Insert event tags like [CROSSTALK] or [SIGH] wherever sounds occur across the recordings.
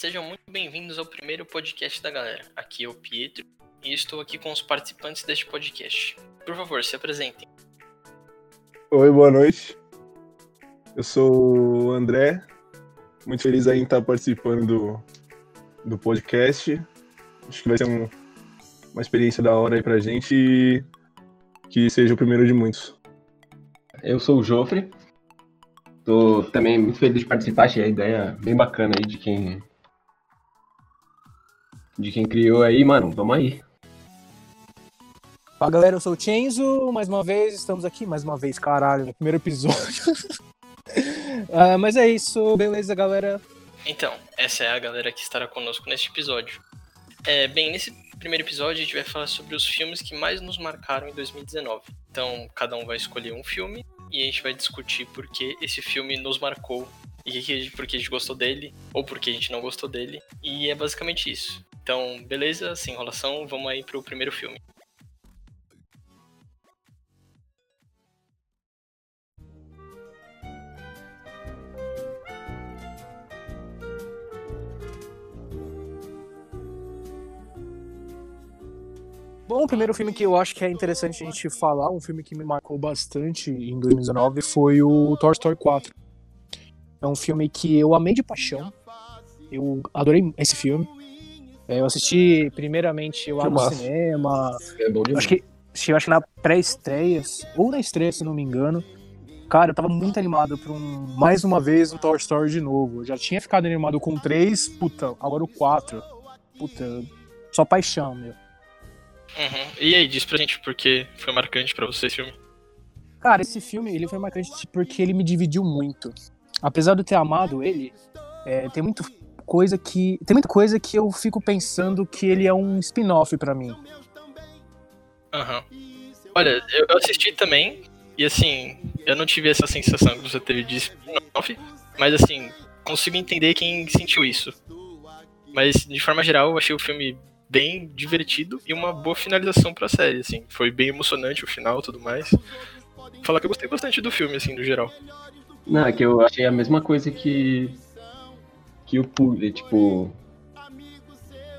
Sejam muito bem-vindos ao primeiro podcast da galera. Aqui é o Pietro e estou aqui com os participantes deste podcast. Por favor, se apresentem. Oi, boa noite. Eu sou o André. Muito feliz aí em estar participando do, do podcast. Acho que vai ser um, uma experiência da hora aí pra gente e que seja o primeiro de muitos. Eu sou o Jofre. Tô também muito feliz de participar, achei a ideia bem bacana aí de quem. De quem criou aí, mano. Vamos aí. Fala galera, eu sou o Chenzo, mais uma vez, estamos aqui, mais uma vez, caralho, no primeiro episódio. uh, [LAUGHS] mas é isso, beleza galera? Então, essa é a galera que estará conosco neste episódio. É, bem, nesse primeiro episódio a gente vai falar sobre os filmes que mais nos marcaram em 2019. Então, cada um vai escolher um filme e a gente vai discutir por que esse filme nos marcou e por que a gente gostou dele ou por que a gente não gostou dele. E é basicamente isso. Então, beleza, sem enrolação, vamos aí pro primeiro filme. Bom, o primeiro filme que eu acho que é interessante a gente falar, um filme que me marcou bastante em 2019, foi o Toy Story 4. É um filme que eu amei de paixão. Eu adorei esse filme. É, eu assisti primeiramente lá no cinema. É bom acho que, eu acho que na pré-estreia, ou na estreia, se não me engano. Cara, eu tava muito animado pra um, mais uma vez um Toy Story de novo. Eu já tinha ficado animado com o 3, puta, agora o 4. Puta, só paixão, meu. Uhum. E aí, diz pra gente por que foi marcante para você esse filme. Cara, esse filme ele foi marcante porque ele me dividiu muito. Apesar de eu ter amado ele, é, tem muita coisa que tem muita coisa que eu fico pensando que ele é um spin-off para mim. Aham. Uhum. Olha, eu assisti também e assim, eu não tive essa sensação que você teve de spin-off, mas assim, consigo entender quem sentiu isso. Mas de forma geral, eu achei o filme bem divertido e uma boa finalização pra série, assim. Foi bem emocionante o final e tudo mais. Falar que eu gostei bastante do filme, assim, no geral. Não, é que eu achei a mesma coisa que. Que o Pulha, tipo.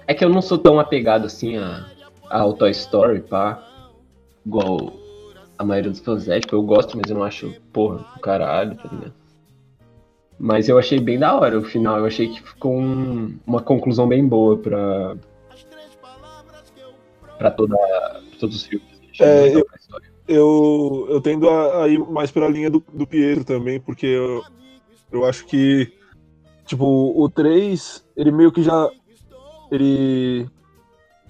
É que eu não sou tão apegado assim a, ao Toy Story, pá. Igual a maioria dos fãs é, tipo, eu gosto, mas eu não acho, porra, do caralho, tá ligado? Mas eu achei bem da hora o final, eu achei que ficou um, uma conclusão bem boa pra, para toda todos os filmes. É, eu, eu, eu, tendo a, a, ir mais pela linha do, do Pietro também, porque eu, eu acho que tipo, o 3, ele meio que já ele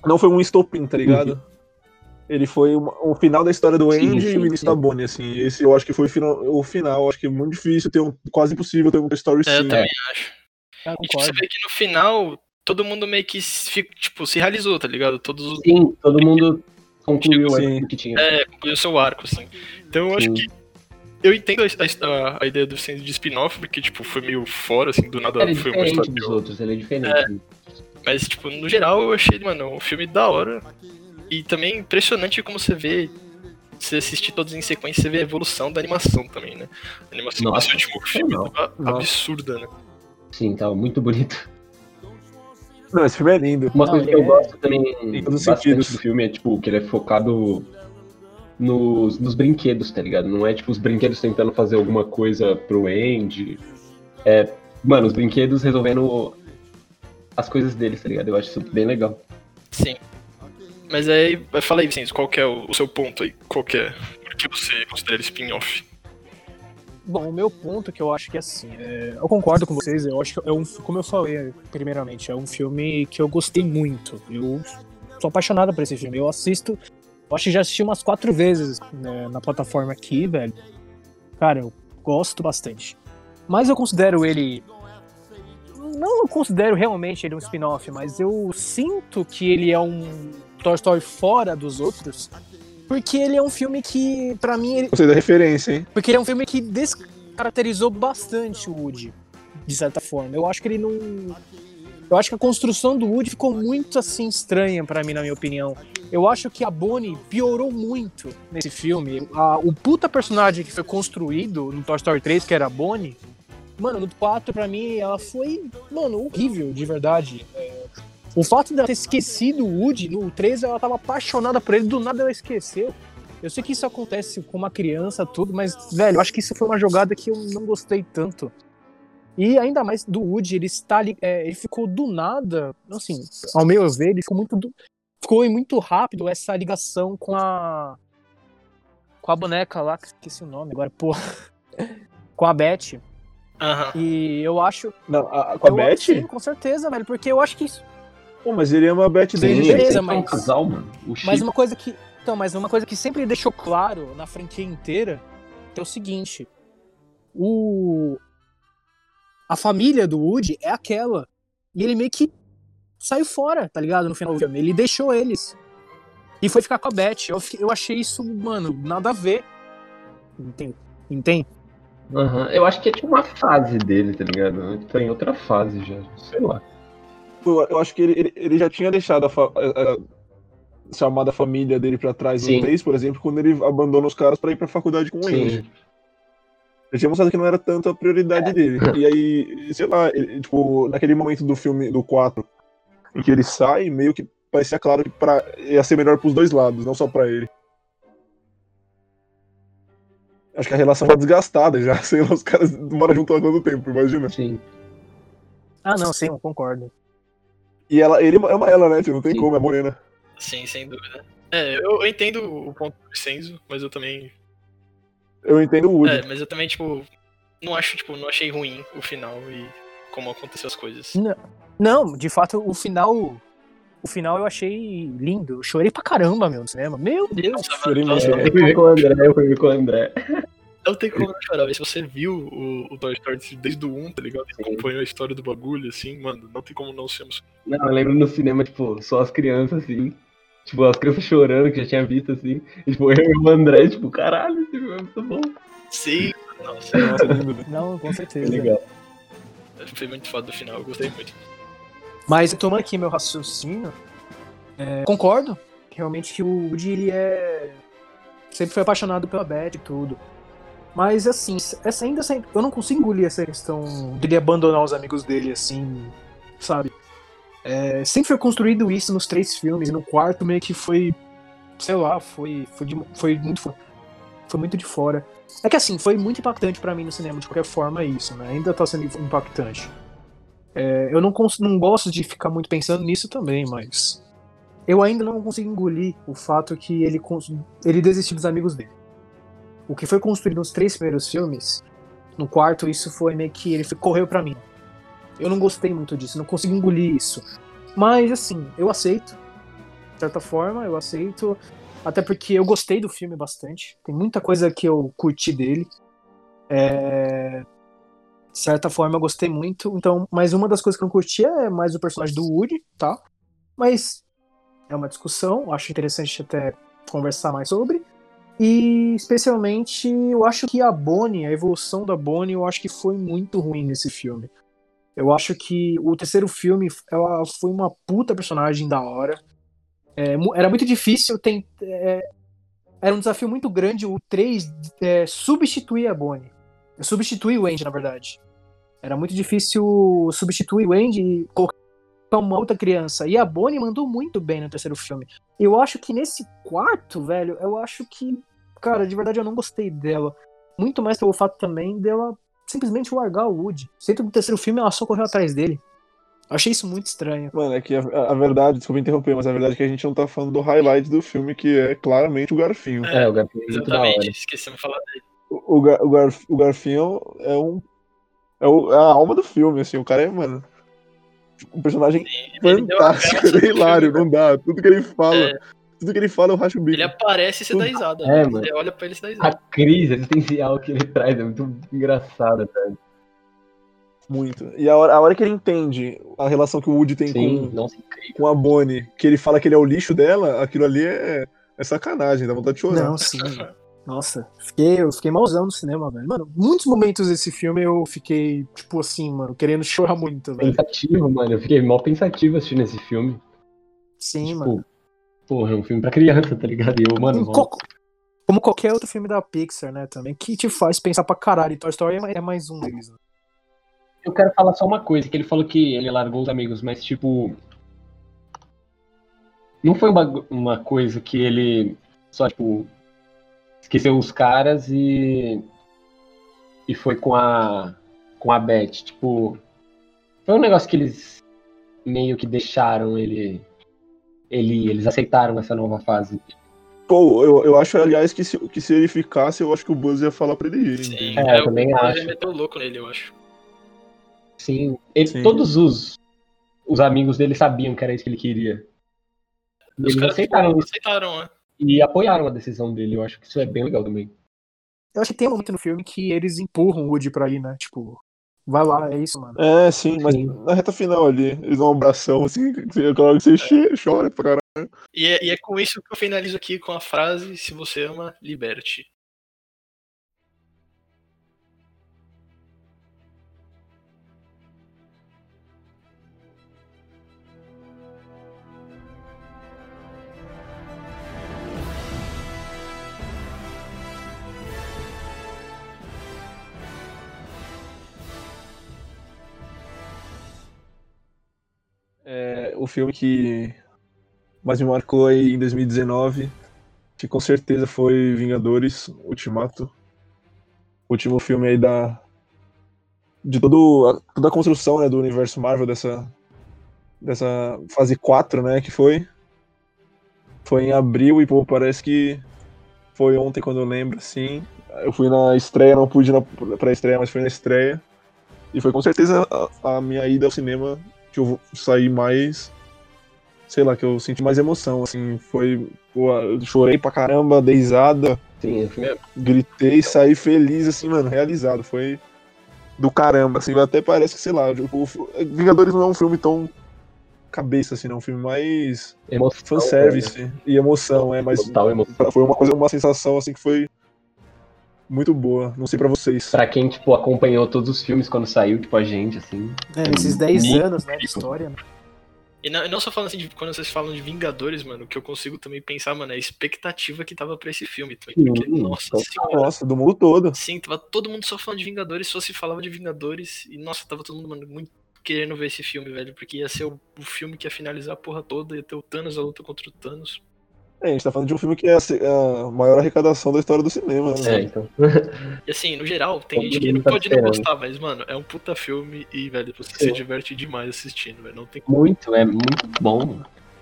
não foi um estopim, tá ligado? Uhum. Ele foi uma, o final da história do Andy sim, e o início da Bonnie, assim. Esse eu acho que foi o final. O final. Acho que é muito difícil ter um. Quase impossível ter um Story é, Eu também acho. e tipo, você vê que no final todo mundo meio que tipo, se realizou, tá ligado? Todos os... Sim, todo mundo concluiu o que tinha. É, concluiu seu arco, assim. Então eu acho que. Eu entendo a, a, a ideia do sendo de spin-off, porque, tipo, foi meio fora, assim, do nada ele é foi uma história. dos outros, ele é diferente. É, mas, tipo, no geral eu achei, mano, um filme da hora. E também impressionante como você vê você assistir todos em sequência, você vê a evolução da animação também, né? A animação Nossa, desse último filme tava absurda, né? Sim, tava muito bonito. Não, esse filme é lindo. Uma coisa que eu é... gosto também em todos bastante do filme é, tipo, que ele é focado nos, nos brinquedos, tá ligado? Não é, tipo, os brinquedos tentando fazer alguma coisa pro Andy. É, mano, os brinquedos resolvendo as coisas deles, tá ligado? Eu acho isso bem legal. Sim. Mas aí, fala aí, Vicente, qual que é o, o seu ponto aí? Qual que é? Por que você considera spin-off? Bom, o meu ponto é que eu acho que é assim, é, eu concordo com vocês, eu acho que é um, como eu falei primeiramente, é um filme que eu gostei muito. Eu sou apaixonado por esse filme. Eu assisto, eu acho que já assisti umas quatro vezes né, na plataforma aqui, velho. Cara, eu gosto bastante. Mas eu considero ele. Não eu considero realmente ele um spin-off, mas eu sinto que ele é um Toy Story fora dos outros porque ele é um filme que, para mim. Ele... Você dá referência, hein? Porque ele é um filme que descaracterizou bastante o Woody, de certa forma. Eu acho que ele não. Eu acho que a construção do Woody ficou muito assim estranha para mim, na minha opinião. Eu acho que a Bonnie piorou muito nesse filme. A, o puta personagem que foi construído no Toy Story 3, que era a Bonnie, Mano, no 4, pra mim, ela foi, mano, horrível, de verdade. O fato dela ter esquecido o Woody, no 3 ela tava apaixonada por ele, do nada ela esqueceu. Eu sei que isso acontece com uma criança, tudo, mas, velho, eu acho que isso foi uma jogada que eu não gostei tanto. E ainda mais do Woody, ele está ali, é, ele ficou do nada, assim, ao meu ver, ele ficou muito do, ficou muito rápido essa ligação com a com a boneca lá, que esqueci o nome agora, pô. [LAUGHS] com a Beth. Uhum. E eu acho. Não, a, com a Beth? Sim, com certeza, velho. Porque eu acho que isso. Pô, mas ele ama a Beth desde beleza, mas... um casal, mano. mas uma coisa que. Então, mas uma coisa que sempre deixou claro na franquia inteira que é o seguinte. O. A família do Woody é aquela. E ele meio que saiu fora, tá ligado? No final do filme. Ele deixou eles. E foi ficar com a Beth. Eu, eu achei isso, mano, nada a ver. Entende? Entende? Uhum. Eu acho que é tipo uma fase dele, tá ligado? Ele tá em outra fase já, sei lá. Eu, acho que ele, ele, já tinha deixado a, a, a chamada família dele pra trás no 3, por exemplo, quando ele abandona os caras pra ir pra faculdade com o Andy. Ele tinha mostrado que não era tanto a prioridade é. dele. E aí, sei lá, ele, tipo, naquele momento do filme, do 4, em que ele sai, meio que parecia claro que pra, ia ser melhor pros dois lados, não só pra ele. Acho que a relação tá desgastada já, [LAUGHS] sei lá, os caras moram junto há quanto tempo, imagina. Sim. Ah, não, sim, eu concordo. E ela, ele ama ela, né, Não tem sim. como, é morena. Sim, sem dúvida. É, eu, eu entendo o ponto do Senzo, mas eu também. Eu entendo o Woody. É, mas eu também, tipo, não acho, tipo, não achei ruim o final e como aconteceu as coisas. Não, não de fato, o final o final eu achei lindo. Eu chorei pra caramba, meu, no cinema. Meu Deus. Chorei mesmo. Eu fui ver com o André, eu fui ver com o André. Não tem como não chorar, se você viu o, o Toy Story desde o 1, tá ligado? E acompanhou a história do bagulho, assim, mano, não tem como não ser emocionado. Não, eu lembro no cinema, tipo, só as crianças, assim, tipo, as crianças chorando, que já tinha visto, assim, e, tipo, eu e o André, tipo, caralho, esse filme é muito bom. Sim, nossa, nossa Não, com certeza. É legal. Foi muito foda do final, eu gostei muito. Mas tomando aqui meu raciocínio, é, concordo realmente que o Woody ele é sempre foi apaixonado pela Beth e tudo. Mas assim, essa ainda eu não consigo engolir essa questão dele abandonar os amigos dele assim, sabe? É, sempre foi construído isso nos três filmes, e no quarto meio que foi, sei lá, foi foi, de, foi muito foi muito de fora. É que assim, foi muito impactante para mim no cinema de qualquer forma isso, né? Ainda tá sendo impactante. É, eu não, não gosto de ficar muito pensando nisso também, mas eu ainda não consigo engolir o fato que ele, ele desistiu dos amigos dele. O que foi construído nos três primeiros filmes, no quarto, isso foi meio que ele correu para mim. Eu não gostei muito disso, não consigo engolir isso. Mas assim, eu aceito. De certa forma, eu aceito. Até porque eu gostei do filme bastante. Tem muita coisa que eu curti dele. É de certa forma eu gostei muito. Então, mas uma das coisas que eu não curti é mais o personagem do Woody, tá? Mas é uma discussão, acho interessante até conversar mais sobre. E especialmente eu acho que a Bonnie, a evolução da Bonnie, eu acho que foi muito ruim nesse filme. Eu acho que o terceiro filme ela foi uma puta personagem da hora. É, era muito difícil, tem, é, era um desafio muito grande o 3 é, substituir a Bonnie. Substituir o Andy, na verdade. Era muito difícil substituir o Andy e colocar uma outra criança. E a Bonnie mandou muito bem no terceiro filme. Eu acho que nesse quarto, velho, eu acho que, cara, de verdade eu não gostei dela. Muito mais pelo fato também dela simplesmente largar o Woody. Sempre no terceiro filme ela só correu atrás dele. Eu achei isso muito estranho. Mano, é que a, a, verdade, desculpa interromper, mas a verdade é que a gente não tá falando do highlight do filme, que é claramente o Garfinho. É, o Garfinho é Exatamente, esquecemos de falar dele. O, o, o, Garf, o Garfinho é um é, o, é, a alma do filme, assim, o cara é, mano. Um personagem Sim, fantástico, é hilário, não dá. Tudo que ele fala. É. Tudo que ele fala, eu racho o bico. Ele aparece e você dá risada. É, mano. Você olha pra ele e você dá risada. A crise existencial que ele traz é muito engraçada, velho. Muito. E a hora, a hora que ele entende a relação que o Woody tem Sim, com, nossa, com a Bonnie, que ele fala que ele é o lixo dela, aquilo ali é, é sacanagem, dá vontade de chorar. Não, sim. Nossa, fiquei, eu fiquei malzão no cinema, velho. Mano, muitos momentos desse filme eu fiquei, tipo assim, mano, querendo chorar muito, velho. Pensativo, mano. Eu fiquei mal pensativo assistindo esse filme. Sim, tipo, mano. Porra, é um filme pra criança, tá ligado? E eu, mano. Co como qualquer outro filme da Pixar, né, também, que te faz pensar pra caralho. E Toy Story é mais um deles, né? eu quero falar só uma coisa, que ele falou que ele largou os amigos, mas tipo. Não foi uma, uma coisa que ele só, tipo, esqueceu os caras e. E foi com a. com a Beth. Tipo. Foi um negócio que eles meio que deixaram ele. Ele eles aceitaram essa nova fase. Pô, eu, eu acho, aliás, que se, que se ele ficasse, eu acho que o Buzz ia falar pra ele ir. Sim, É, é, eu também o Buzz acho. ia meter o louco nele, eu acho. Sim. Ele, Sim. Todos os, os amigos dele sabiam que era isso que ele queria. E Os eles aceitaram isso aceitaram, né? e apoiaram a decisão dele. Eu acho que isso é bem legal também. Eu acho que tem um momento no filme que eles empurram o Woody pra ir, né? Tipo, vai lá, é isso, mano. É, sim, mas Sim. na reta final ali, eles dão um abração assim, hora que você chora pra caralho. E é, e é com isso que eu finalizo aqui com a frase: se você ama, liberte. É, o filme que mais me marcou aí em 2019, que com certeza foi Vingadores Ultimato. Último filme aí da. De todo, a- toda a construção né, do universo Marvel dessa, dessa fase 4, né? Que foi. Foi em abril e, pô, parece que foi ontem quando eu lembro, assim. Eu fui na estreia, não pude ir pra estreia, mas fui na estreia. E foi com certeza a, a minha ida ao cinema que eu sair mais. Sei lá, que eu senti mais emoção, assim. Foi. Pô, eu chorei pra caramba, dei risada, Sim, é gritei, saí feliz, assim, mano, realizado. Foi do caramba, assim. Até parece que, sei lá, o, Vingadores não é um filme tão cabeça, assim, não. É um filme mais emoção. fanservice e emoção, é, mas Total emoção. foi uma coisa, uma sensação, assim, que foi muito boa. Não sei pra vocês. Pra quem, tipo, acompanhou todos os filmes quando saiu, tipo, a gente, assim. É, nesses 10 Muito anos, né, de história, né? E não, não só falando assim, de, quando vocês falam de Vingadores, mano, o que eu consigo também pensar, mano, é a expectativa que tava pra esse filme. também, Porque, Sim, nossa. Nossa, do mundo todo. Sim, tava todo mundo só falando de Vingadores, só se falava de Vingadores. E, nossa, tava todo mundo, mano, muito querendo ver esse filme, velho. Porque ia ser o, o filme que ia finalizar a porra toda, ia ter o Thanos, a luta contra o Thanos. É, a gente tá falando de um filme que é a, se- a maior arrecadação da história do cinema, né? É, então. [LAUGHS] E assim, no geral, tem Todo gente que não tá pode não gostar, mas, mano, é um puta filme e, velho, você Sim. se diverte demais assistindo, velho. Não tem como. Muito, é muito bom.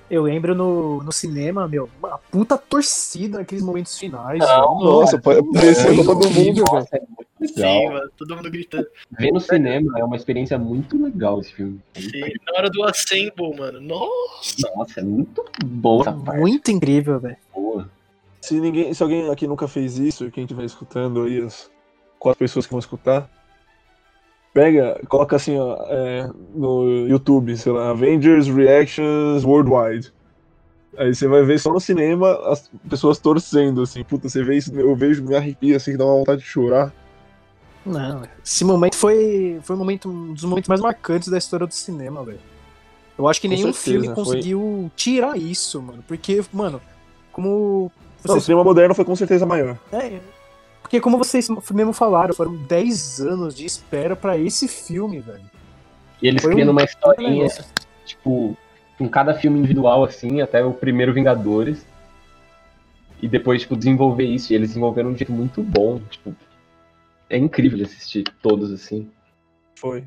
Eu lembro no, no cinema, meu, uma puta torcida naqueles momentos finais. Não. Nossa, pa- parecia a Copa do Mundo, velho. Nossa, é. Sim, mano, todo mundo gritando. Ver no cinema é uma experiência muito legal esse filme. Sim, na hora do Assemble, mano. Nossa! Nossa, é muito boa essa parte. Muito incrível, velho. Boa. Se ninguém, se alguém aqui nunca fez isso, quem estiver escutando aí, as quatro pessoas que vão escutar, pega, coloca assim, ó, é, no YouTube, sei lá, Avengers Reactions Worldwide. Aí você vai ver só no cinema as pessoas torcendo, assim, puta, você vê isso, eu vejo, me arrepia, assim, dá uma vontade de chorar. Não, esse momento foi, foi um, momento, um dos momentos mais marcantes da história do cinema, velho. Eu acho que Com nenhum certeza, filme foi- conseguiu tirar isso, mano. Porque, mano, como. Não, o Vocês, cinema moderno foi com certeza maior. é, porque, como vocês mesmo falaram, foram 10 anos de espera pra esse filme, velho. E eles Foi criam um uma historinha, tipo, com cada filme individual, assim, até o primeiro Vingadores. E depois, tipo, desenvolver isso. E eles desenvolveram de um jeito muito bom. Tipo, é incrível de assistir todos, assim. Foi.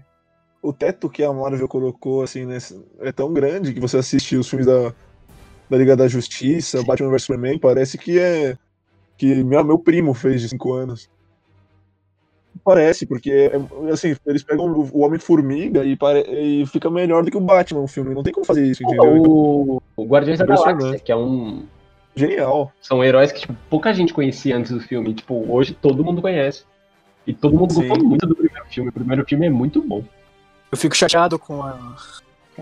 O teto que a Marvel colocou, assim, nesse, é tão grande que você assiste os filmes da, da Liga da Justiça, Batman vs Superman, parece que é. Que meu, meu primo fez de 5 anos. Parece, porque, assim, eles pegam o Homem-Formiga e, pare- e fica melhor do que o Batman o filme. Não tem como fazer isso, entendeu? O, o Guardiões da. Galáxia, que é um. Genial. São heróis que tipo, pouca gente conhecia antes do filme. Tipo, hoje todo mundo conhece. E todo mundo Sim. gostou muito do primeiro filme. O primeiro filme é muito bom. Eu fico chateado com a-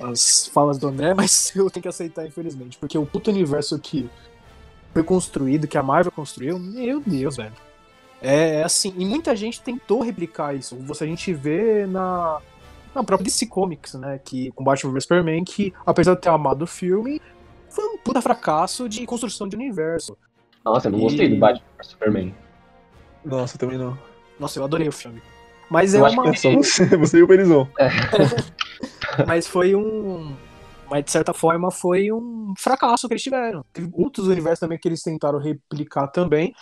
as falas do André, [LAUGHS] mas eu tenho que aceitar, infelizmente. Porque o puto universo que foi construído, que a Marvel construiu, meu Deus, velho. É, é assim, e muita gente tentou replicar isso. Você a gente vê na, na própria DC Comics, né? Que, com Batman vs Superman, que apesar de ter amado o filme, foi um puta fracasso de construção de universo. Nossa, eu não E- gostei do Batman vs Superman. Nossa, também não. Nossa, eu adorei o filme. Mas é Eu acho uma. É só você, você e o Perizão. [LAUGHS] Mas foi um. Mas de certa forma foi um fracasso que eles tiveram. Teve outros universos também que eles tentaram replicar também.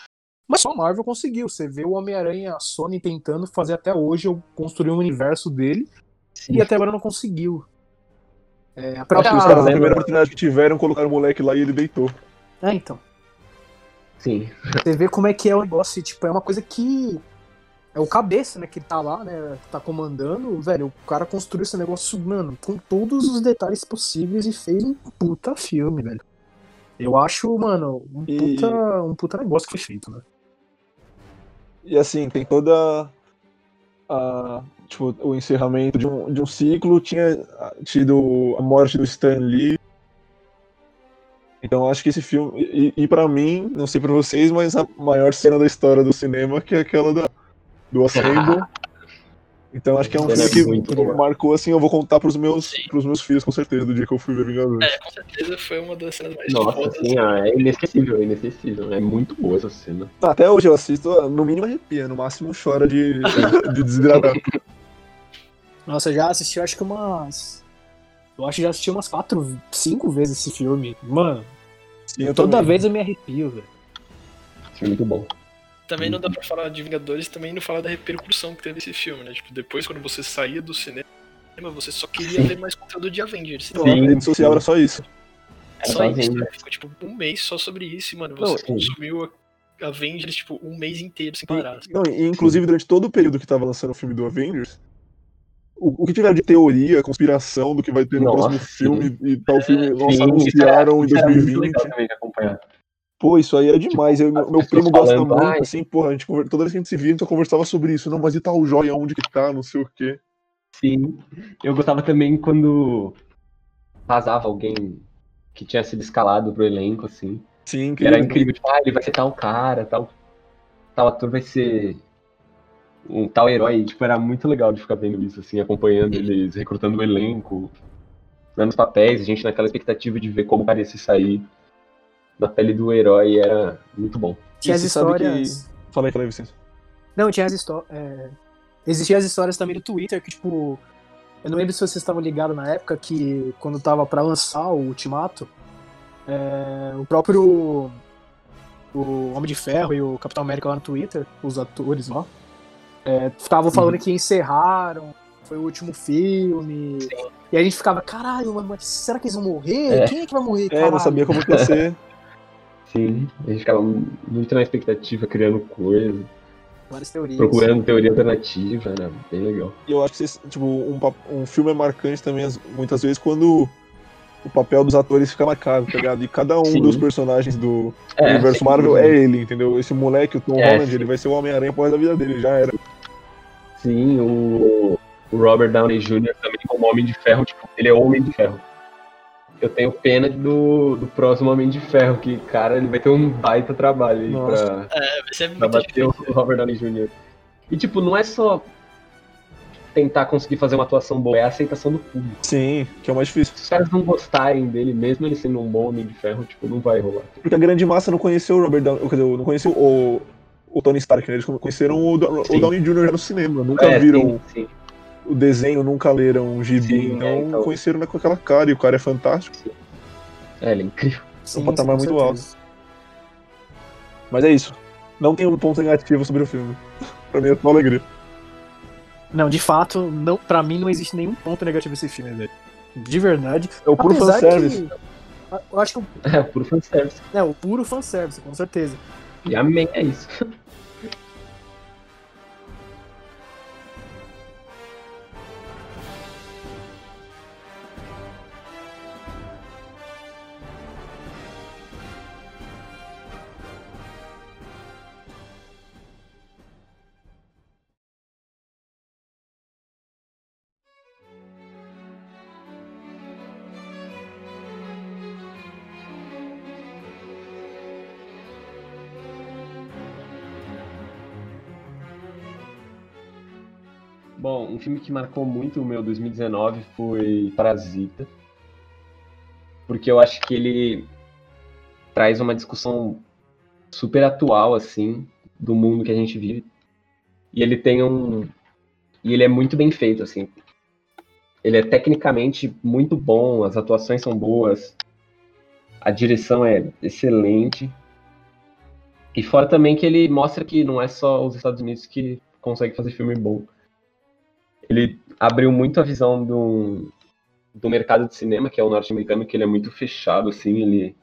Mas só a Marvel conseguiu. Você vê o Homem-Aranha, a Sony tentando fazer até hoje, eu construir um universo dele, Sim. e até agora não conseguiu. É, a Acho própria. que os caras, na primeira oportunidade que tiveram, colocaram o moleque lá e ele deitou. É, então. Sim. Você vê como é que é o negócio, tipo, é uma coisa que. É o cabeça, né, que tá lá, né, que tá comandando, velho, o cara construiu esse negócio, mano, com todos os detalhes possíveis e fez um puta filme, velho. Eu acho, mano, um E- puta, um puta negócio que foi feito, né? E assim, tem toda a. Tipo, o encerramento de um, de um ciclo, tinha tido a morte do Stan Lee. Então acho que esse filme. E, e para mim, não sei pra vocês, mas a maior cena da história do cinema que é aquela da, do Assemble. [LAUGHS] Então acho que é um Cena filme que marcou assim, eu vou contar pros meus, Sim. pros meus filhos, com certeza, do dia que eu fui ver Vingadores. É, com certeza foi uma das cenas mais Nossa, fodas. assim, é inesquecível, é inesquecível. É muito boa essa cena. Até hoje eu assisto, no mínimo arrepia, no máximo chora de, [LAUGHS] de desidratar. Nossa, eu já assisti, acho que umas. Eu acho que já assisti umas quatro, cinco vezes esse filme. Mano, Sim, eu toda também. vez eu me arrepio, velho. É muito bom. Também não dá pra falar de Vingadores também não falar da repercussão que teve esse filme, né? Tipo, depois quando você saía do cinema, você só queria ver mais conteúdo de Avengers. Não, Sim. a rede social era só isso. Era só só isso, né? Ficou tipo um mês só sobre isso, e, mano. Não, Você sim. consumiu a Avengers, tipo, um mês inteiro sem parar. E, não, e, inclusive, durante todo o período que tava lançando o filme do Avengers, o, o que tiver de teoria, conspiração do que vai ter no Nossa, próximo filme e tal filme, nossa, Sim, anunciaram em Isso era muito 2020. legal também de acompanhar. Pô, isso aí era demais. Eu, meu, meu primo gosta muito, "Ai". assim, porra, a gente, toda vez que a gente se via, a gente conversava sobre isso. Não, mas e tal joia, onde que tá, não sei o quê. Sim. Eu gostava também quando vazava alguém que tinha sido escalado pro elenco, assim. Sim, Que era incrível, tipo, ah, ele vai ser tal cara, tal, tal ator vai ser um tal herói. Tipo, era muito legal de ficar vendo isso, assim, acompanhando eles, recrutando o elenco, dando os papéis, a gente naquela expectativa de ver como parecia sair da pele do herói, era muito bom. Tinha E as histórias. Fala aí, fala aí, Vicente. Não, tinha as histórias. É... Existiam as histórias também do Twitter que, tipo. Eu não lembro se vocês estavam ligados na época que, quando tava pra lançar o Ultimato, é, o próprio. O Homem de Ferro e o Capitão América lá no Twitter, os atores lá, é, estavam falando que encerraram, foi o último filme. E a gente ficava, caralho, mano, mas será que eles vão morrer? É. Quem é que vai morrer? É, Caralho. não sabia como que ia [LAUGHS] ser. Sim, a gente ficava muito na expectativa, criando coisa, Várias teorias. procurando teoria alternativa, era bem legal. E eu acho que vocês- tipo, um, um filme é marcante também, as- muitas vezes, quando o papel dos atores fica marcado, tá ligado? E cada um Sim. dos personagens do É, universo Marvel dúvida. é ele, entendeu? Esse moleque, o Tom É, Holland, sim. ele vai ser o Homem-Aranha por da vida dele, já era. Sim, o, o Robert Downey Jr. também como Homem de Ferro, tipo, ele é Homem de Ferro. Eu tenho pena do, do próximo Homem de Ferro, que, cara, ele vai ter um baita trabalho aí Nossa. pra, É, vai ser pra bater o. Robert Downey Jr. E, tipo, não é só tentar conseguir fazer uma atuação boa, é a aceitação do público. Sim, que é o mais difícil. Se os caras não gostarem dele, mesmo ele sendo um bom Homem de Ferro, tipo, não vai rolar. Porque a grande massa não conheceu o Robert Downey, quer dizer, não conheceu o, o Tony Stark, né? Eles conheceram o, o. Downey Jr. já no cinema, nunca É, viram sim, sim. O desenho, nunca leram o gibi, Sim, então, é, então. conheceram né, com aquela cara, e o cara é fantástico. É, ele é incrível. Sim, um patamar muito certeza. Mas é isso. Não tem um ponto negativo sobre o filme. [LAUGHS] pra mim é só alegria. Não, de fato, não, pra mim não existe nenhum ponto negativo nesse filme, velho. De verdade. É o puro Apesar fanservice. que- Eu acho que o- [LAUGHS] É, puro fanservice. é o puro fanservice, com certeza. E amém, é isso. [LAUGHS] Bom, um filme que marcou muito o meu 2019 foi Parasita. Porque eu acho que ele traz uma discussão super atual, assim, do mundo que a gente vive. E ele tem um, E ele é muito bem feito, assim. Ele é tecnicamente muito bom, as atuações são boas, a direção é excelente. E fora também que ele mostra que não é só os Estados Unidos que consegue fazer filme bom. Ele abriu muito a visão do, do mercado de cinema, que é o norte-americano, que ele é muito fechado, assim, ele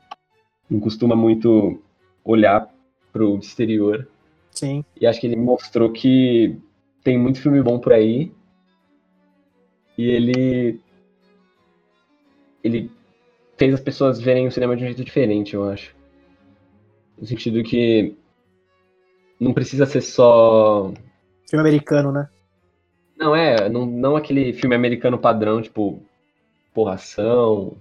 não costuma muito olhar pro exterior. Sim. E acho que ele mostrou que tem muito filme bom por aí. E ele. Ele fez as pessoas verem o cinema de um jeito diferente, eu acho. No sentido que. Não precisa ser só. Filme americano, né? Não, é. Não, não aquele filme americano padrão, tipo. Porração.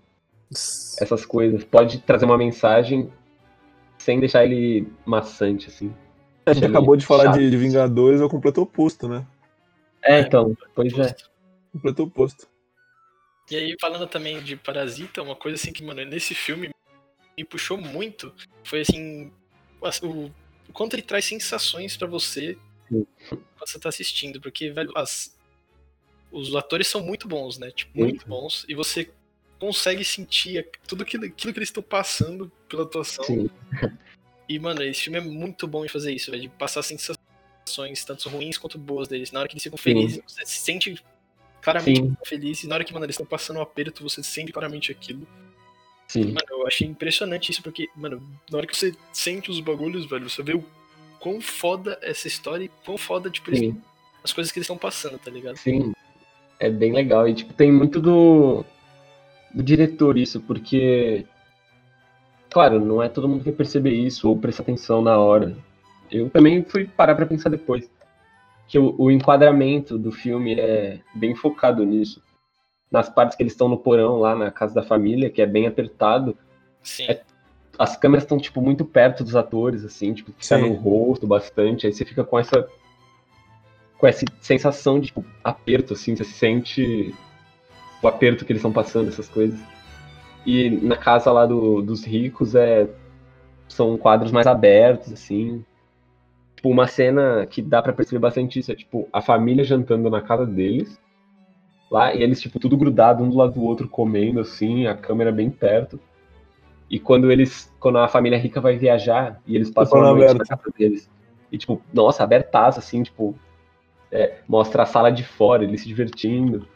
Essas coisas. Pode trazer uma mensagem sem deixar ele maçante, assim. A gente acabou de falar de, de, Vingadores, é o completo oposto, né? É, então, pois é. Completo oposto. E aí, falando também de Parasita, uma coisa assim que, mano, nesse filme me puxou muito foi assim. O, o quanto ele traz sensações para você você tá assistindo. Porque, velho, as, os atores são muito bons, né? Tipo, muito bons. E você consegue sentir tudo aquilo, aquilo que eles estão passando pela atuação. Sim. E, mano, esse filme é muito bom em fazer isso, velho, de passar sensações, tanto ruins quanto boas deles. Na hora que eles ficam felizes, Sim. você se sente claramente feliz. E na hora que, mano, eles estão passando um aperto, você sente claramente aquilo. Sim. Mano, eu achei impressionante isso, porque, mano, na hora que você sente os bagulhos, velho, você vê o quão foda essa história e quão foda, tipo, eles, as coisas que eles estão passando, tá ligado? Sim. É bem legal. E, tipo, tem muito do, do diretor isso, porque Claro, não é todo mundo que vai perceber isso ou prestar atenção na hora. Eu também fui parar para pensar depois. Que o, o, enquadramento do filme é bem focado nisso. Nas partes que eles estão no porão, lá na casa da família, que é bem apertado. Sim. É, as câmeras estão, tipo, muito perto dos atores, assim, tipo, fica no rosto bastante. Aí você fica com essa. com essa sensação de tipo, aperto, assim, você sente o aperto que eles estão passando, essas coisas. E na casa lá do, dos ricos é são quadros mais abertos, assim. Tipo, uma cena que dá para perceber bastante isso é, tipo, a família jantando na casa deles. Lá, e eles, tipo, tudo grudado um do lado do outro, comendo, assim, a câmera bem perto. E quando eles. Quando a família rica vai viajar e eles passam a noite na casa deles. E, tipo, nossa, abertaço, assim, tipo. É, mostra a sala de fora, eles se divertindo.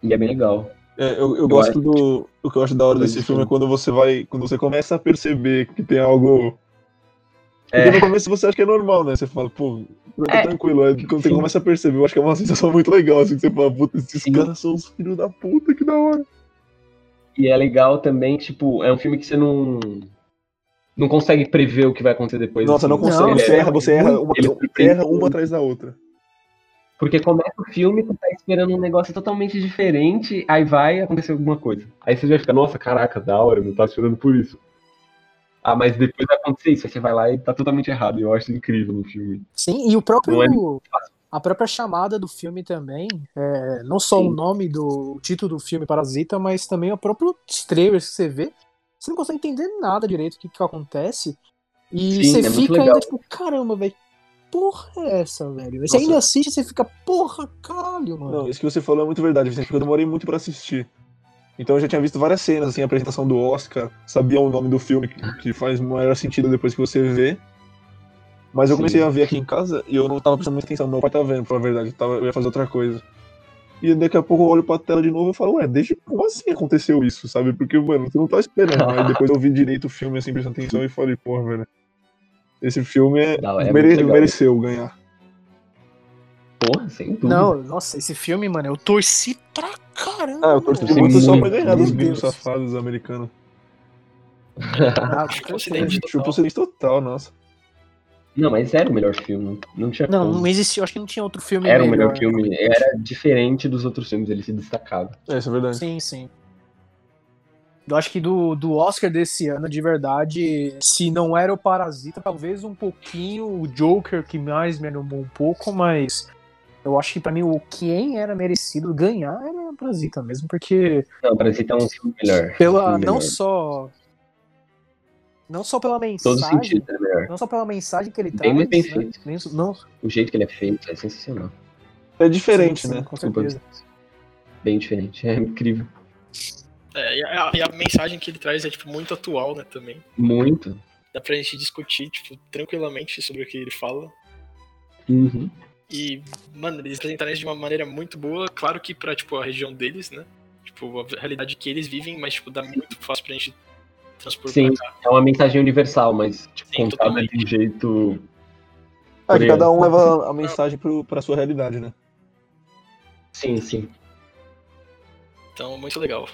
E é bem legal. É, eu, eu gosto do. O que eu acho da hora desse filme é quando você vai. Quando você começa a perceber que tem algo. Porque é. no começo você acha que é normal, né? Você fala, pô, é. tranquilo. Aí quando você começa a perceber, eu acho que é uma sensação muito legal, assim, que você fala, puta, esses Sim. caras são os filhos da puta, que da hora. E é legal também, tipo, é um filme que você não. Não consegue prever o que vai acontecer depois. Nossa, assim. não consegue. Não, você, erra, você erra, uma, erra uma atrás da outra. Porque começa o filme, tu tá esperando um negócio totalmente diferente, aí vai acontecer alguma coisa. Aí você já fica, nossa, caraca, da hora, não tá esperando por isso. Ah, mas depois vai acontecer isso, aí você vai lá e tá totalmente errado. Eu acho incrível no filme. Sim, e o próprio. É a própria chamada do filme também, é, não só Sim. o nome do o título do filme Parasita, mas também o próprio trailers que você vê. Você não consegue entender nada direito o que, que acontece. E Sim, você é fica ainda tipo, caramba, velho, porra é essa, velho? Você ainda assiste e você fica, porra, caralho, mano. Não, isso que você falou é muito verdade, Vicente, porque eu demorei muito pra assistir. Então eu já tinha visto várias cenas, assim, a apresentação do Oscar, sabia o nome do filme, que faz maior sentido depois que você vê. Mas eu comecei Sim. a ver aqui em casa e eu não tava prestando muita atenção. Meu pai tava vendo, pra verdade, eu, tava, eu ia fazer outra coisa. E daqui a pouco eu olho pra tela de novo e falo, ué, desde como assim aconteceu isso, sabe? Porque, mano, você não tá esperando. Aí depois eu vi direito o filme, assim, prestando atenção e falei, porra, velho, esse filme é, não, é mere mereceu ganhar. Porra, sem dúvida. Não, nossa, esse filme, mano, eu torci pra caramba. Ah, eu torci muito, muito só pra ganhar dos gringos safados americanos. Ah, Chupa o acidente total, nossa. Não, mas era o melhor filme. Não tinha Não, como. não existia, acho que não tinha outro filme Era melhor. o melhor filme, era diferente dos outros filmes, ele se destacava. É, isso é verdade. Sim, sim. Eu acho que do, do Oscar desse ano, de verdade, se não era o Parasita, talvez um pouquinho o Joker, que mais me animou um pouco, mas eu acho que para mim o quem era merecido ganhar era o Parasita mesmo, porque. Não, o Parasita é um filme melhor. Pela, um não melhor. só. Não só pela mensagem. Todo sentido é melhor. Não só pela mensagem que ele bem traz. Bem né? feito. Não... O jeito que ele é feito é sensacional. É diferente, Sim, sim, né? Com certeza. Bem diferente. [LAUGHS] É incrível. É, e, a, e a mensagem que ele traz é, tipo, muito atual, né, também. Muito. Dá pra gente discutir, tipo, tranquilamente sobre o que ele fala. Uhum. E, mano, eles apresentaram isso de uma maneira muito boa. Claro que pra, tipo, a região deles, né? Tipo, a realidade que eles vivem, mas, tipo, dá muito fácil pra gente transpor Sim. É uma mensagem universal, mas tipo, Sim, contada de um jeito. É que cada um leva a mensagem pro, pra sua realidade, né? Sim, sim. Então, muito legal.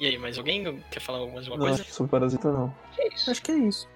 E aí, mais alguém quer falar mais uma Não, coisa? acho que sobre Parasita não. É isso. Acho que é isso.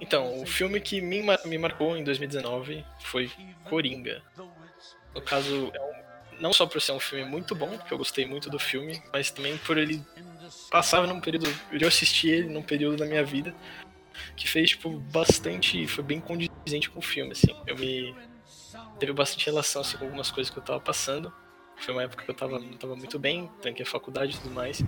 Então, o filme que me, me marcou em 2019 foi Coringa. No caso, é um- não só por ser um filme muito bom, porque eu gostei muito do filme, mas também por ele passava num período. Eu assisti ele num período da minha vida que fez, tipo, bastante. Foi bem condizente com o filme, assim. Eu me. Teve bastante relação assim, com algumas coisas que eu tava passando. Foi uma época que eu tava, tava muito bem, tranquei a faculdade e tudo mais.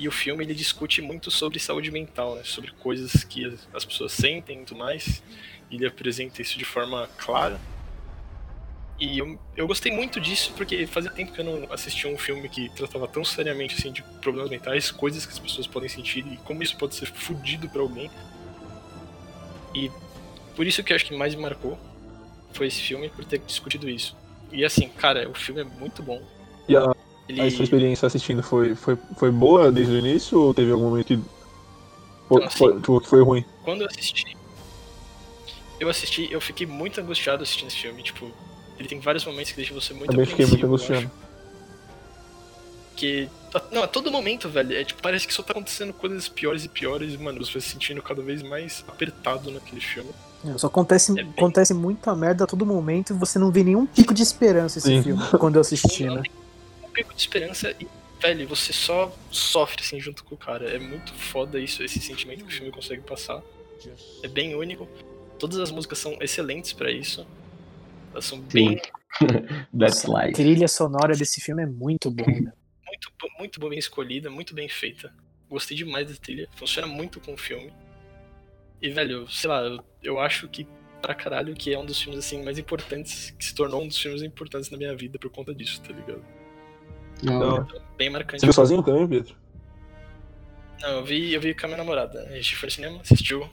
E o filme ele discute muito sobre saúde mental, né? Sobre coisas que as- as pessoas sentem e tudo mais. Ele apresenta isso de forma clara. E eu, eu gostei muito disso porque fazia tempo que eu não assistia um filme que tratava tão seriamente assim de problemas mentais, coisas que as pessoas podem sentir e como isso pode ser fudido pra alguém. E por isso que eu acho que mais me marcou foi esse filme por ter discutido isso. E assim, cara, o filme é muito bom. E a, Ele... a sua experiência assistindo foi, foi, foi boa desde o início ou teve algum momento que foi, Então, assim, foi, tipo, foi ruim? quando eu assisti, eu assisti, eu fiquei muito angustiado assistindo esse filme, tipo, ele tem vários momentos que deixam você muito Também fiquei muito angustiado. Que, a- não, a todo momento, velho, é tipo, parece que só tá acontecendo coisas piores e piores, mano, você vai se sentindo cada vez mais apertado naquele filme. É, Só acontece, É bem- acontece muita merda a todo momento e você não vê nenhum pico de esperança esse Sim. filme quando eu assisti, Não né? Pico de esperança e, velho, você só sofre, assim, junto com o cara. É muito foda isso, esse sentimento que o filme consegue passar. É bem único. Todas as músicas são excelentes pra isso. Elas são bem. [LAUGHS] That's A life. trilha sonora desse filme é muito boa. né? muito, muito bem escolhida, muito bem feita. Gostei demais da trilha, funciona muito com o filme. E, velho, sei lá, eu, eu acho que pra caralho que é um dos filmes assim mais importantes, que se tornou um dos filmes importantes na minha vida por conta disso, tá ligado? Não. Então, bem marcante. Você viu sozinho também, Pedro? Não, eu vi, eu vi com a minha namorada. A gente foi no cinema, assistiu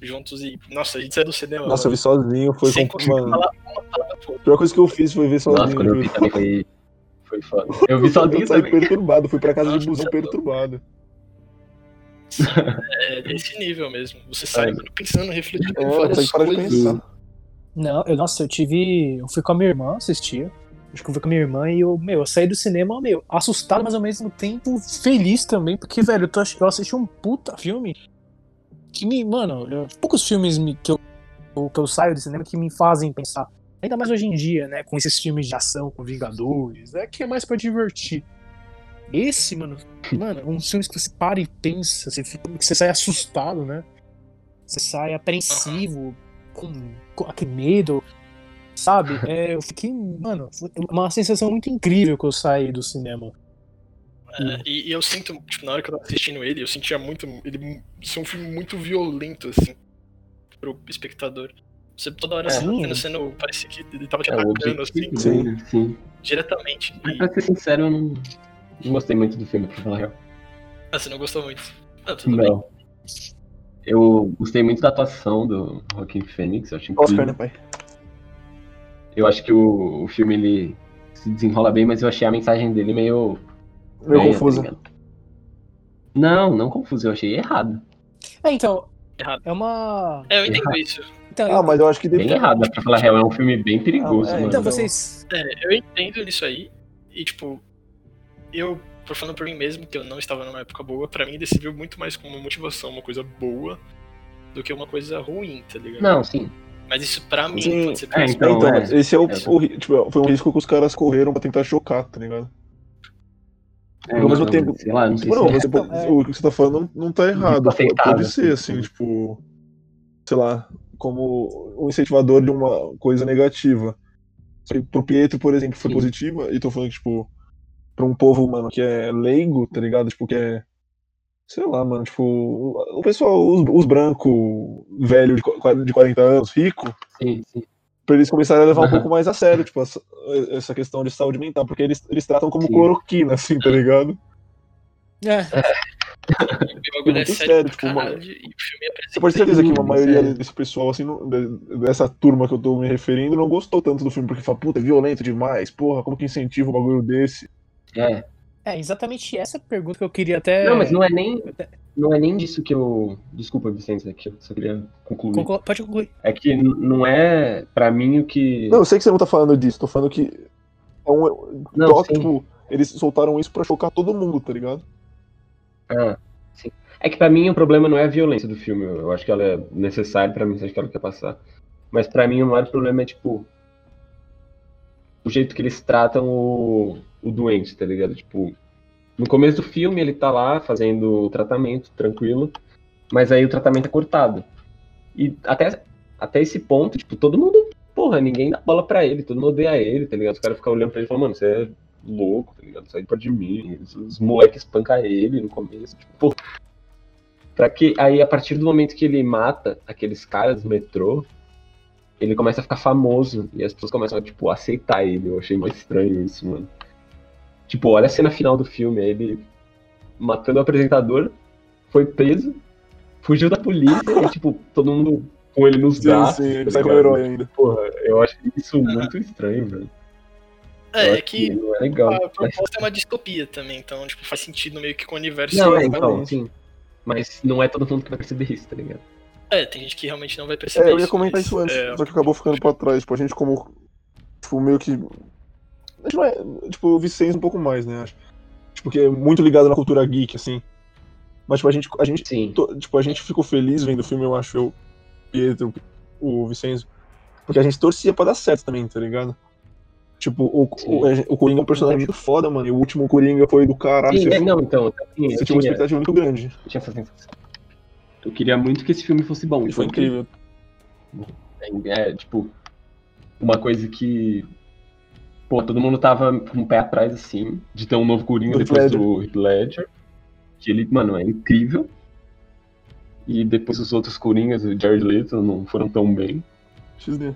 juntos e. Nossa, a gente saiu do cinema. Nossa, eu vi sozinho, foi sem com. Mano, falar uma palavra a pior coisa que eu fiz foi ver sozinho. Nossa, quando eu vi também foi, foi foda. [LAUGHS] Eu vi sozinho eu saí também. perturbado, fui pra casa Nossa, de busão é perturbado. É desse nível mesmo. Você sai Ai. mano, pensando, refletindo É, consegue parar de pensar. Não, eu, nossa, eu tive. Eu fui com a minha irmã assistir. Acho que eu fui com a minha irmã e eu, meu, eu saí do cinema, meu, assustado, mas ao mesmo tempo feliz também, porque, velho, eu, tô, eu assisti um puta filme que me. Mano, eu- poucos filmes me- que, eu, que eu saio do cinema que me fazem pensar. Ainda mais hoje em dia, né? Com esses filmes de ação, com Vingadores, é que é mais pra divertir. Esse, mano, [LAUGHS] mano, uns filmes que você para e pensa, você, fica, você sai assustado, né? Você sai apreensivo, com, com aquele medo, sabe? É, eu fiquei, mano, foi uma sensação muito incrível que eu saí do cinema. É, e, e eu sinto, tipo, na hora que eu tava assistindo ele, eu sentia muito. Ele ser um filme muito violento, assim, pro espectador. Você toda hora É. tá Sim. vendo sendo. Parecia que ele tava te É o atacando, assim, Sim. Sim. diretamente. Mas E, pra ser sincero, eu não, não gostei muito do filme, pra falar real. Ah, você não gostou muito? Ah, tudo Não. bem. Eu gostei muito da atuação do Joaquin Phoenix, eu acho Oscar, incrível. né, pai? Eu acho que o, o filme ele se desenrola bem, mas eu achei a mensagem dele meio. Meio ganha, confusa. tá não, não confuso, eu achei errado. É, então. Errado. É uma. É, eu entendo isso. Então, Ah, mas eu acho que Bem deve errado, pra falar a real, é um filme bem perigoso, Ah, é, mano. então vocês. É, eu entendo nisso aí. E, tipo, eu, por falando por mim mesmo, que eu não estava numa época boa, pra mim viu muito mais como uma motivação, uma coisa boa, do que uma coisa ruim, tá ligado? Não, sim. Mas isso pra mim Sim. pode ser É. Então, então, é. esse é o, É. o tipo, foi um risco que os caras correram pra tentar chocar, tá ligado? É, ao mesmo não, tempo- Sei lá, não sei Tipo, não, se. Então, é. o que você tá falando não, não tá errado. aceitável, Pode ser, assim. assim, tipo, sei lá, como um incentivador de uma coisa negativa. Pro Pietro, por exemplo, foi Sim. positiva, e tô falando que, tipo, pra um povo, mano, que é leigo, tá ligado? Tipo, que é. Sei lá, mano, tipo, o pessoal, os, os brancos, velho de, de 40 anos, rico, Sim, sim. pra eles começarem a levar um Aham. pouco mais a sério, tipo, essa, essa questão de saúde mental, porque eles, eles tratam como Sim. cloroquina, assim, tá ligado? É, bagulho é muito sério tipo, uma- e Você pode ter certeza que uma maioria sério. desse pessoal, assim, não- de- dessa turma que eu tô me referindo, não gostou tanto do filme, porque fala, puta, é violento demais, porra, como que incentiva um bagulho desse? É. é exatamente essa pergunta que eu queria até. Não, mas não é nem. Não é nem disso que eu. Desculpa, Vicente, é que eu só queria concluir. Conclu- Pode concluir. É que não é, pra mim, o que. Não, eu sei que você não tá falando disso, tô falando que é um Não, toque, sim. tipo, eles soltaram isso pra chocar todo mundo, tá ligado? Ah, sim. É que pra mim o problema não é a violência do filme. Eu acho que ela é necessária pra mensagem que ela quer passar. Mas pra mim o maior problema é, tipo. O jeito que eles tratam o, o doente, tá ligado? Tipo. No começo do filme ele tá lá fazendo o tratamento, tranquilo. Mas aí o tratamento é cortado. E até, até esse ponto, tipo, todo mundo. Porra, ninguém dá bola pra ele, todo mundo odeia ele, tá ligado? Os caras ficam olhando pra ele e falam, mano, você é louco, tá ligado? Sai pra de mim. Os, moleques espancam ele no começo. Tipo, pô, Pra que aí a partir do momento que ele mata aqueles caras do metrô, ele começa a ficar famoso e as pessoas começam a tipo aceitar ele. Eu achei mais estranho isso, mano. Tipo, olha a cena final do filme, ele matando o apresentador, foi preso, fugiu da polícia e tipo todo mundo com ele nos Sim, braços. sim, ele tá sai como ligado? herói ainda. Porra, eu acho isso muito estranho, velho. É, é que não é legal. a proposta é uma distopia também, então, tipo, faz sentido meio que com o universo. Não, é, Sim, então, sim. Mas não é todo mundo que vai perceber isso, tá ligado? É, tem gente que realmente não vai perceber É, eu ia isso, comentar isso antes, é, só que acabou ficando pra trás. Tipo, a gente como. Tipo, meio que. A gente não é. Tipo, o Vicente um pouco mais, né? Acho. Tipo, que é muito ligado na cultura geek, assim. Mas, tipo, a gente. A gente Sim. to- tipo, a gente ficou feliz vendo o filme, eu acho, eu, Pietro, o Vicenzo. Porque a gente torcia pra dar certo também, tá ligado? Tipo, o, o, o Coringa é um personagem muito foda, mano. E o último Coringa foi do caralho. Sim, você, é, não, então, tinha, você eu tinha uma tinha- expectativa muito grande. Eu tinha essa sensação. Eu queria muito que esse filme fosse bom. E foi incrível. É, é, tipo, uma coisa que. Pô, todo mundo tava com o pé atrás, assim, de ter um novo Coringa depois Ledger. do Heath Ledger. Que ele, mano, é incrível. E depois os outros Coringas, o Jared Leto, não foram tão bem. XD.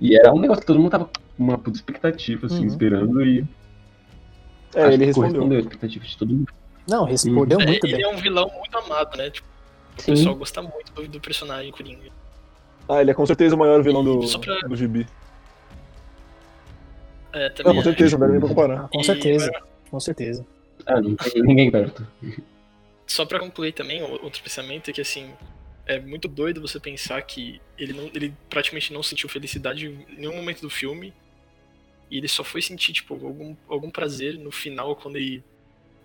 E era um negócio que todo mundo tava com uma puta expectativa, assim, Uhum. esperando e. É, acho ele que respondeu. correspondeu a expectativa de todo mundo. Não, respondeu é, muito ele bem. é um vilão muito amado, né? Tipo, o Sim. pessoal gosta muito do, do personagem Coringa. Ah, ele é com certeza o maior vilão do, pra- do gibi. É, Não, com certeza, não dá nem pra comparar. Com E- certeza, com certeza. Ah, não tem ninguém perto. Só pra concluir também, o- outro pensamento é que assim, é muito doido você pensar que ele, não, ele praticamente não sentiu felicidade em nenhum momento do filme. E ele só foi sentir, tipo, algum, algum prazer no final, quando ele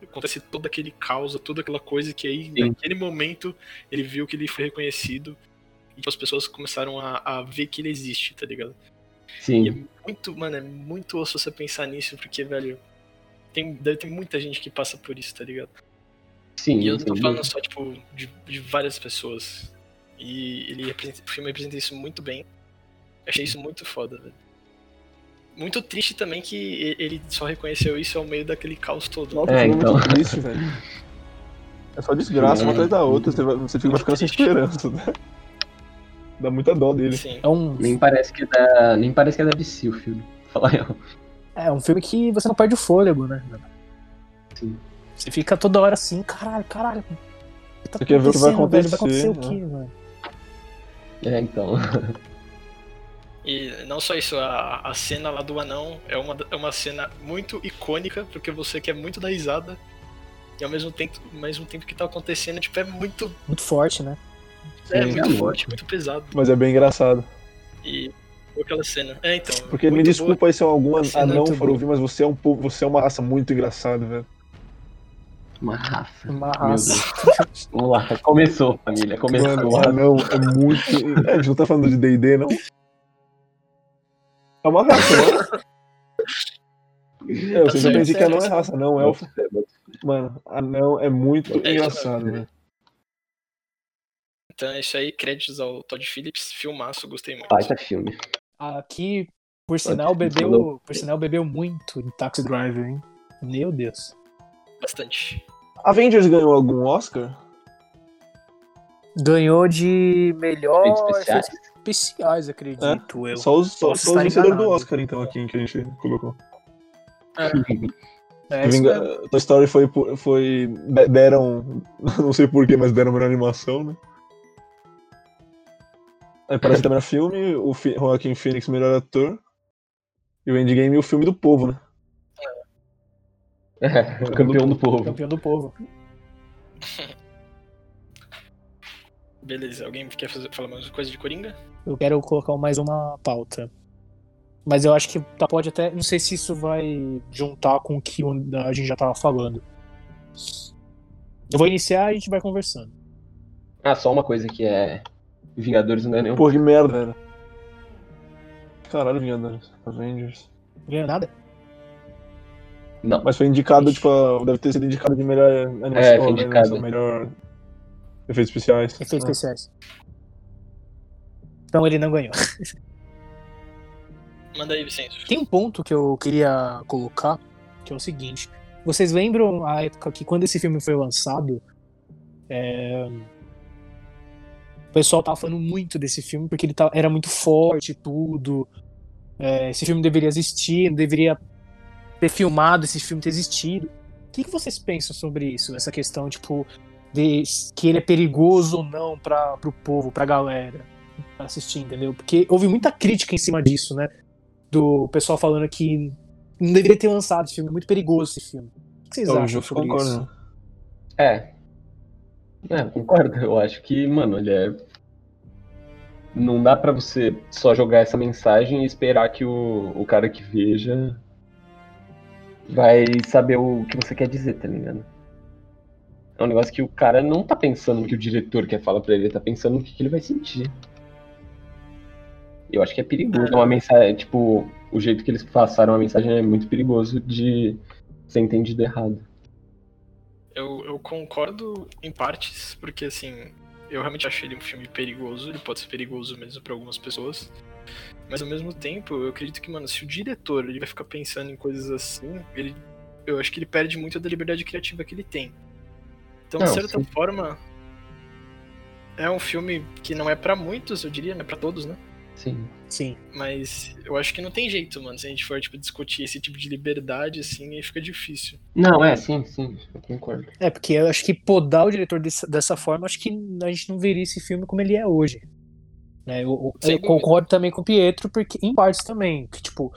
acontece todo aquele caos, toda aquela coisa que aí, Sim. naquele momento, ele viu que ele foi reconhecido. E tipo, as pessoas começaram a, a ver que ele existe, tá ligado? E Sim. é muito, mano, é muito osso você pensar nisso, porque, velho, tem, deve ter muita gente que passa por isso, tá ligado? Sim. E eu não tô falando só, tipo, de, de várias pessoas. E ele representa- o filme representa isso muito bem. Achei isso muito foda, velho. Muito triste também que e- ele só reconheceu isso ao meio daquele caos todo. Nossa, É, é, então. muito triste, velho. É só desgraça uma atrás da outra, você, vai, você fica ficando sem esperança, né? Dá muita dó dele. Sim. É um, Nem parece que é da. Nem parece que é da DC o filme. Fala real. é um filme que você não perde o fôlego, né? Sim. Você fica toda hora assim, caralho, caralho. Tá Você quer ver o que vai acontecer? Vai acontecer né? o quê, mano? É, então. [LAUGHS] E não só isso, a, a cena lá do anão é uma, é uma cena muito icônica, porque você quer muito dar risada. E ao mesmo tempo, ao mesmo tempo que tá acontecendo, tipo, é muito. Muito forte, né? É, Sim, muito forte, muito pesado. Mas é bem engraçado. E aquela cena. É, então. Porque me desculpa boa. aí se algum A cena é anão muito for boa. ouvir, mas você é um povo, você é uma raça muito engraçada, velho. Uma raça. Uma raça. Vamos lá, começou, família. Começou. Mano, anão é muito. É, a gente não tá falando de DD, não? É uma raça, não? É, eu Tá sempre entendi que anão é raça, não é elfo. Mano, anão é muito É, engraçado, velho. Então é isso aí, créditos ao Todd Phillips, filmaço, gostei muito. Baita filme. Aqui, por sinal, bebeu, por sinal, bebeu muito em Taxi Driver, hein? Meu Deus. Bastante. Avengers ganhou algum Oscar? Ganhou de melhor Efeitos especiais. efeitos especiais, acredito eu. Só os, só, só os vencedores do. Oscar, então, aqui que a gente colocou. É, isso Vinga-. Toy Story foi, por- foi. de- Deram. [LAUGHS] Não sei porquê, mas deram melhor animação, né? Aí parece também no filme, o Fi- Joaquin Phoenix melhor ator. E o Endgame o filme do povo, né? É, o campeão do povo. Campeão do povo. [LAUGHS] Beleza, alguém quer fazer, falar mais coisa de Coringa? Eu quero colocar mais uma pauta. Mas eu acho que tá, pode até. Não sei se isso vai juntar com o que a gente já tava falando. Eu vou iniciar e a gente vai conversando. Ah, só uma coisa que é. Vingadores não é nenhum. Pô, que merda, velho. Caralho, Vingadores. Avengers. Não ganhou nada? Não. Mas foi indicado, tipo, deve ter sido indicado de melhor animação, É, foi né, indicado. animação, melhor efeitos especiais. Efeitos Ah. especiais. Então ele não ganhou. [LAUGHS] Manda aí, Vicente. Tem um ponto que eu queria colocar, que é o seguinte. Vocês lembram a época que quando esse filme foi lançado, é, o pessoal tava falando muito desse filme porque ele tá- era muito forte e tudo. É, esse filme deveria existir, não deveria ter filmado esse filme ter existido. O que, que vocês pensam sobre isso? Essa questão, tipo, de que ele é perigoso ou não para pro povo, pra galera pra assistir, entendeu? Porque houve muita crítica em cima disso, né? Do pessoal falando que não deveria ter lançado esse filme, é muito perigoso esse filme. O que vocês Eu acham sobre concordo. isso? É. É, concordo. Eu acho que, mano, ele é. Não dá pra você só jogar essa mensagem e esperar que o, o cara que veja vai saber o que você quer dizer, tá ligado? É um negócio que o cara não tá pensando no que o diretor quer falar pra ele, ele tá pensando no que, que ele vai sentir. Eu acho que é perigoso. É uma mensagem, tipo, o jeito que eles passaram a mensagem é muito perigoso de ser entendido errado. Eu, eu concordo em partes, porque assim, eu realmente acho ele um filme perigoso, ele pode ser perigoso mesmo pra algumas pessoas. Mas ao mesmo tempo, eu acredito que, mano, se o diretor ele vai ficar pensando em coisas assim, ele, eu acho que ele perde muito da liberdade criativa que ele tem. Então, de Não, certa sim. forma, é um filme que não é pra muitos, eu diria, não é pra todos, né? Sim. Sim. Mas eu acho que não tem jeito, mano. Se a gente for, tipo, discutir esse tipo de liberdade, assim, aí fica difícil. Não, é, sim, sim, eu concordo. É, porque eu acho que podar o diretor dessa, dessa forma, acho que a gente não veria esse filme como ele é hoje. Né, eu eu- concordo também com o Pietro, porque em partes também, que tipo,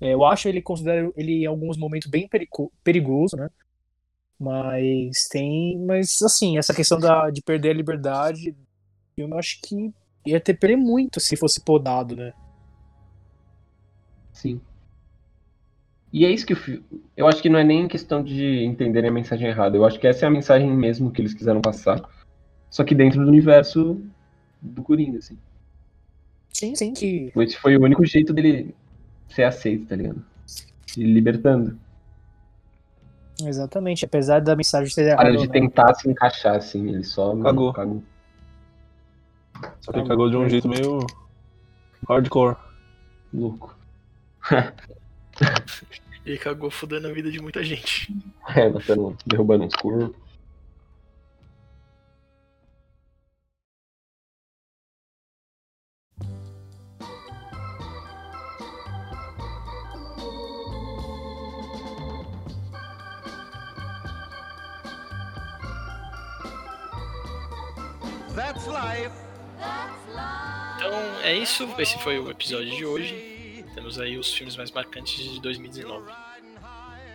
é, eu acho ele considero ele em alguns momentos bem perico- perigoso, né? Mas tem, mas assim, essa questão da, de perder a liberdade, eu acho que ia ter perder muito se fosse podado, né? Sim. E é isso que o fi- eu acho que não é nem questão de entenderem a mensagem errada. Eu acho que essa é a mensagem mesmo que eles quiseram passar. Só que dentro do universo do Coringa, assim. Sim, sim, que Esse foi o único jeito dele ser aceito, tá ligado? Se libertando. exatamente, apesar da mensagem ser Para errada. de ou não. tentar se encaixar, assim. Ele só Cagou. cagou. Só tá que cagou de um jeito meio hardcore. Louco. [LAUGHS] e cagou fudendo a vida de muita gente. [LAUGHS] É, batendo, derrubando uns corpos. That's life. Então é isso, esse foi o episódio de hoje. Temos aí os filmes mais marcantes de 2019.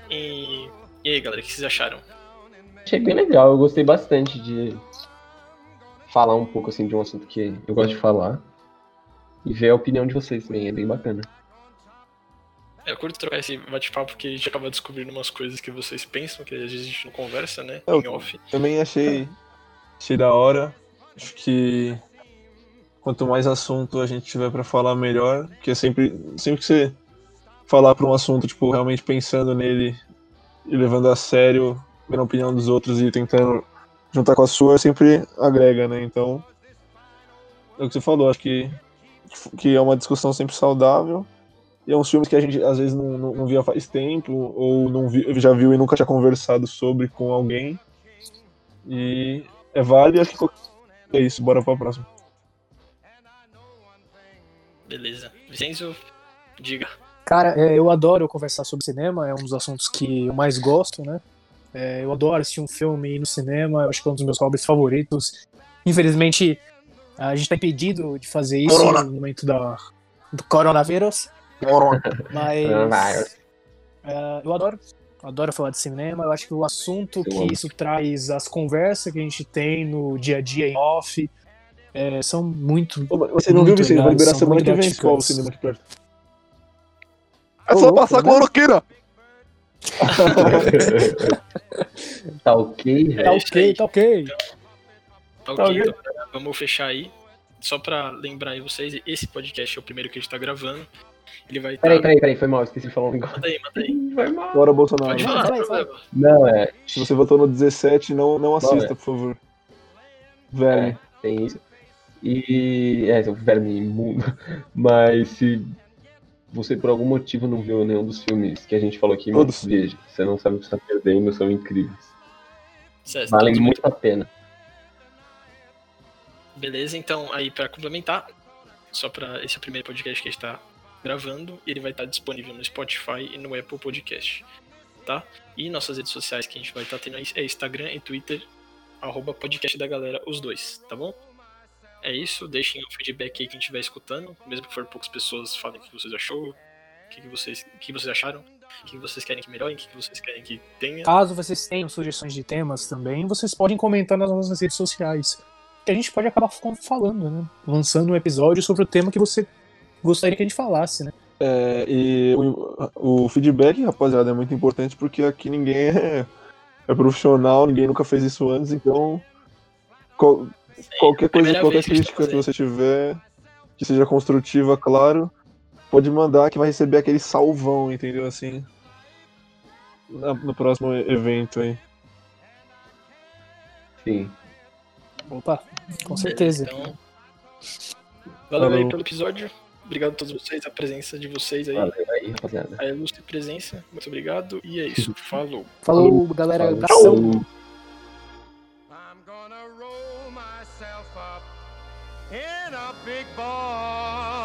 E, e aí, galera, o que vocês acharam? Achei bem legal, eu gostei bastante de falar um pouco assim de um assunto que eu gosto de falar. E ver a opinião de vocês também, é bem bacana. É, eu curto trocar esse bate-papo porque a gente acaba descobrindo umas coisas que vocês pensam, que às vezes a gente não conversa, né? Eu em off. Também achei, achei da hora. Acho que quanto mais assunto a gente tiver para falar, melhor. Porque sempre, sempre que você falar para um assunto, tipo, realmente pensando nele e levando a sério, a opinião dos outros e tentando juntar com a sua, sempre agrega, né? Então, é o que você falou, acho que, que é uma discussão sempre saudável. E é uns filmes que a gente às vezes não, não, não via faz tempo, ou não vi, já viu e nunca tinha conversado sobre com alguém. E é válido, acho que é isso, bora pra próxima. Beleza. Vicenzo, diga. Cara, é, eu adoro conversar sobre cinema, é um dos assuntos que eu mais gosto, né? É, eu adoro assistir um filme no cinema, eu acho que é um dos meus hobbies favoritos. Infelizmente, a gente tá impedido de fazer isso Corona. no momento da, do coronavírus. Mas é, eu adoro, adoro falar de cinema. Eu acho que o assunto Eu que amo. isso traz, as conversas que a gente tem no dia a dia em off, é, são muito. Ô, Você não viu, Muito Vicente? Vai liberar semana que vem qual o cinema aqui perto? É só passar né? cloroquina! [LAUGHS] tá ok, Tá velho. isso ok, tá ok. Tá Tá ok, ok. então, vamos fechar aí. Só pra lembrar aí vocês, esse podcast é o primeiro que a gente tá gravando. Ele vai. Peraí, peraí, peraí, foi mal, esqueci de falar um negócio. Manda aí, manda aí. Foi mal. Bora, Bolsonaro. Pode falar, não problema. Não, é. Se você votou no 17, não, não assista, Bora. por favor. Velho. É, tem isso. E. É, seu verme imundo. [LAUGHS] Mas se você por algum motivo não viu nenhum dos filmes que a gente falou aqui, Todos. veja. Você não sabe o que você tá perdendo, são incríveis. Certo, Valem tudo muito a pena. Beleza, então aí pra complementar, só pra esse é o primeiro podcast que a gente tá gravando, ele vai estar disponível no Spotify e no Apple Podcast, tá? E nossas redes sociais que a gente vai estar tendo aí é Instagram e Twitter, arroba podcast da galera, os dois, tá bom? É isso, deixem o feedback aí quem estiver escutando, mesmo que for poucas pessoas, falem o que vocês achou, o que, que vocês, o que vocês acharam, o que vocês querem que melhore, o que vocês querem que tenha. Caso vocês tenham sugestões de temas também, vocês podem comentar nas nossas redes sociais. Que a gente pode acabar falando, né? Lançando um episódio sobre o tema que você gostaria que a gente falasse, né? É, e o, o feedback, rapaziada, é muito importante porque aqui ninguém é, é profissional, ninguém nunca fez isso antes, então qual- qualquer coisa, primeira qualquer que tá crítica que fazendo. você tiver, que seja construtiva, claro, pode mandar que vai receber aquele salvão, entendeu? Assim, na- no próximo evento aí. Sim. Opa, com certeza. Então, valeu aí pelo episódio. Obrigado a todos vocês, a presença de vocês aí, Valeu aí, rapaziada. a ilustre presença. Muito obrigado. E é isso. [LAUGHS] Falou. Falou, galera. Falou. big boy.